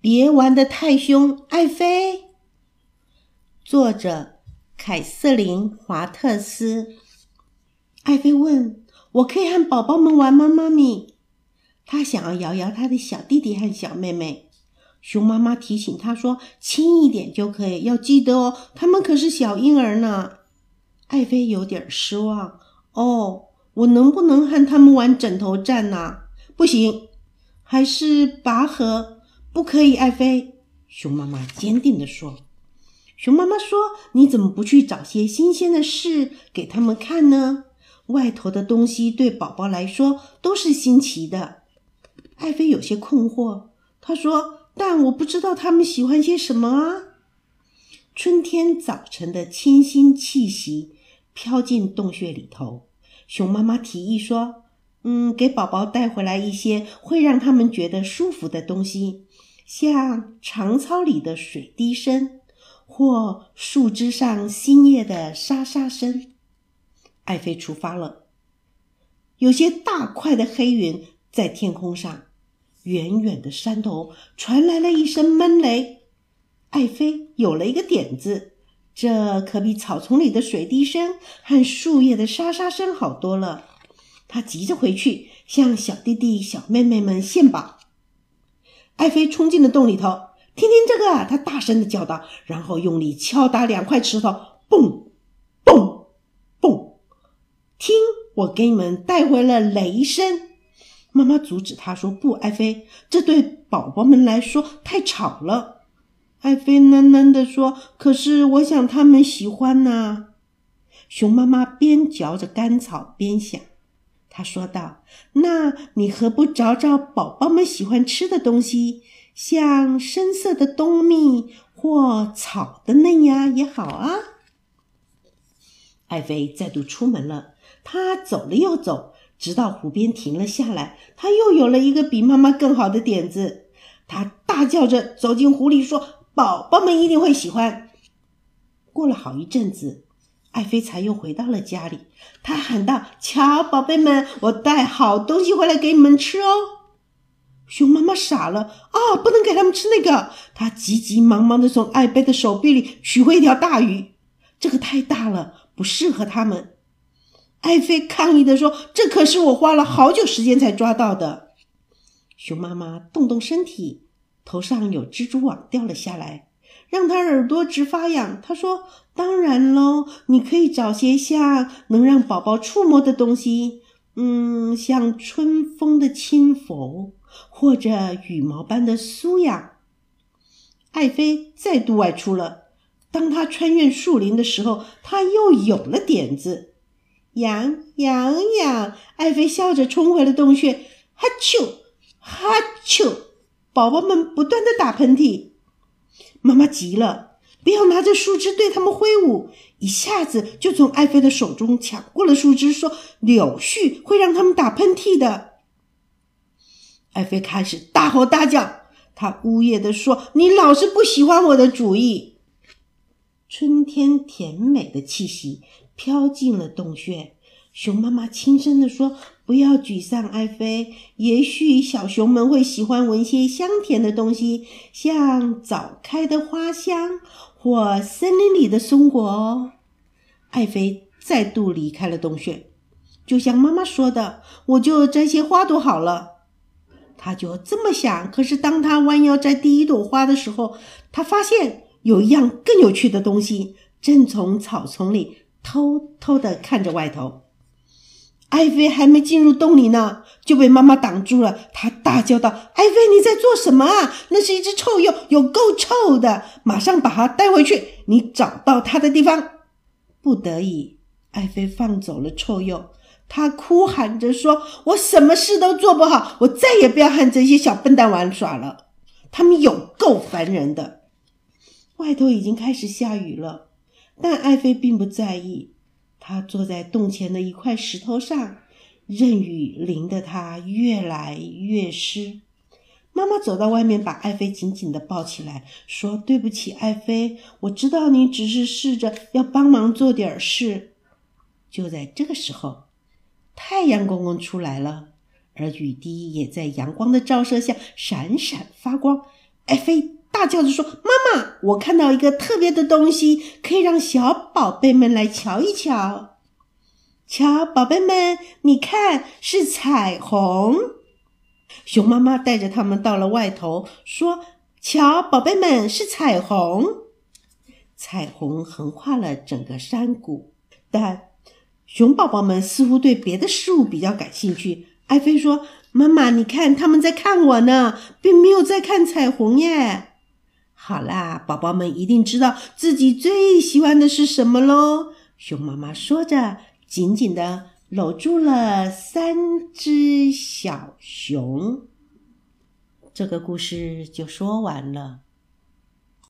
别玩得太凶，爱妃。作者：凯瑟琳·华特斯。爱妃问：“我可以和宝宝们玩吗，妈咪？”她想要摇摇她的小弟弟和小妹妹。熊妈妈提醒她说：“轻一点就可以，要记得哦，他们可是小婴儿呢。”爱妃有点失望。哦，我能不能和他们玩枕头战呢？不行，还是拔河。不可以，爱妃。熊妈妈坚定地说：“熊妈妈说，你怎么不去找些新鲜的事给他们看呢？外头的东西对宝宝来说都是新奇的。”爱妃有些困惑，她说：“但我不知道他们喜欢些什么啊。”春天早晨的清新气息飘进洞穴里头，熊妈妈提议说。嗯，给宝宝带回来一些会让他们觉得舒服的东西，像长草里的水滴声，或树枝上新叶的沙沙声。爱妃出发了，有些大块的黑云在天空上，远远的山头传来了一声闷雷。爱妃有了一个点子，这可比草丛里的水滴声和树叶的沙沙声好多了。他急着回去向小弟弟、小妹妹们献宝。爱妃冲进了洞里头，听听这个，他大声的叫道，然后用力敲打两块石头，嘣，嘣，嘣！听，我给你们带回了雷声。妈妈阻止他说：“不，爱妃，这对宝宝们来说太吵了。”爱妃喃喃地说：“可是我想他们喜欢呢。”熊妈妈边嚼着干草边想。他说道：“那你何不找找宝宝们喜欢吃的东西，像深色的冬蜜或草的嫩芽也好啊？”爱妃再度出门了。她走了又走，直到湖边停了下来。她又有了一个比妈妈更好的点子。她大叫着走进湖里，说：“宝宝们一定会喜欢。”过了好一阵子。爱妃才又回到了家里，她喊道：“瞧，宝贝们，我带好东西回来给你们吃哦。”熊妈妈傻了，啊，不能给他们吃那个。她急急忙忙地从爱妃的手臂里取回一条大鱼，这个太大了，不适合他们。爱妃抗议地说：“这可是我花了好久时间才抓到的。”熊妈妈动动身体，头上有蜘蛛网掉了下来。让他耳朵直发痒。他说：“当然喽，你可以找些像能让宝宝触摸的东西，嗯，像春风的轻拂，或者羽毛般的酥痒。”爱妃再度外出了。当他穿越树林的时候，他又有了点子。痒痒痒！爱妃笑着冲回了洞穴。哈啾哈啾！宝宝们不断的打喷嚏。妈妈急了，不要拿着树枝对他们挥舞，一下子就从爱妃的手中抢过了树枝，说：“柳絮会让他们打喷嚏的。”爱妃开始大吼大叫，她呜咽地说：“你老是不喜欢我的主意。”春天甜美的气息飘进了洞穴。熊妈妈轻声地说：“不要沮丧，爱妃。也许小熊们会喜欢闻些香甜的东西，像早开的花香或森林里的松果哦。”爱妃再度离开了洞穴，就像妈妈说的：“我就摘些花朵好了。”她就这么想。可是当她弯腰摘第一朵花的时候，她发现有一样更有趣的东西正从草丛里偷偷地看着外头。爱妃还没进入洞里呢，就被妈妈挡住了。她大叫道：“爱妃，你在做什么啊？那是一只臭鼬，有够臭的！马上把它带回去。你找到它的地方。”不得已，爱妃放走了臭鼬。她哭喊着说：“我什么事都做不好，我再也不要和这些小笨蛋玩耍了。他们有够烦人的。”外头已经开始下雨了，但爱妃并不在意。他坐在洞前的一块石头上，任雨淋得他越来越湿。妈妈走到外面，把爱妃紧紧地抱起来，说：“对不起，爱妃，我知道你只是试着要帮忙做点事。”就在这个时候，太阳公公出来了，而雨滴也在阳光的照射下闪闪发光。爱妃大叫着说：“妈妈，我看到一个特别的东西，可以让小宝贝们来瞧一瞧。瞧，宝贝们，你看，是彩虹。”熊妈妈带着他们到了外头，说：“瞧，宝贝们，是彩虹。彩虹横跨了整个山谷，但熊宝宝们似乎对别的事物比较感兴趣。”艾菲说：“妈妈，你看，他们在看我呢，并没有在看彩虹耶。”好啦，宝宝们一定知道自己最喜欢的是什么喽。熊妈妈说着，紧紧的搂住了三只小熊。这个故事就说完了。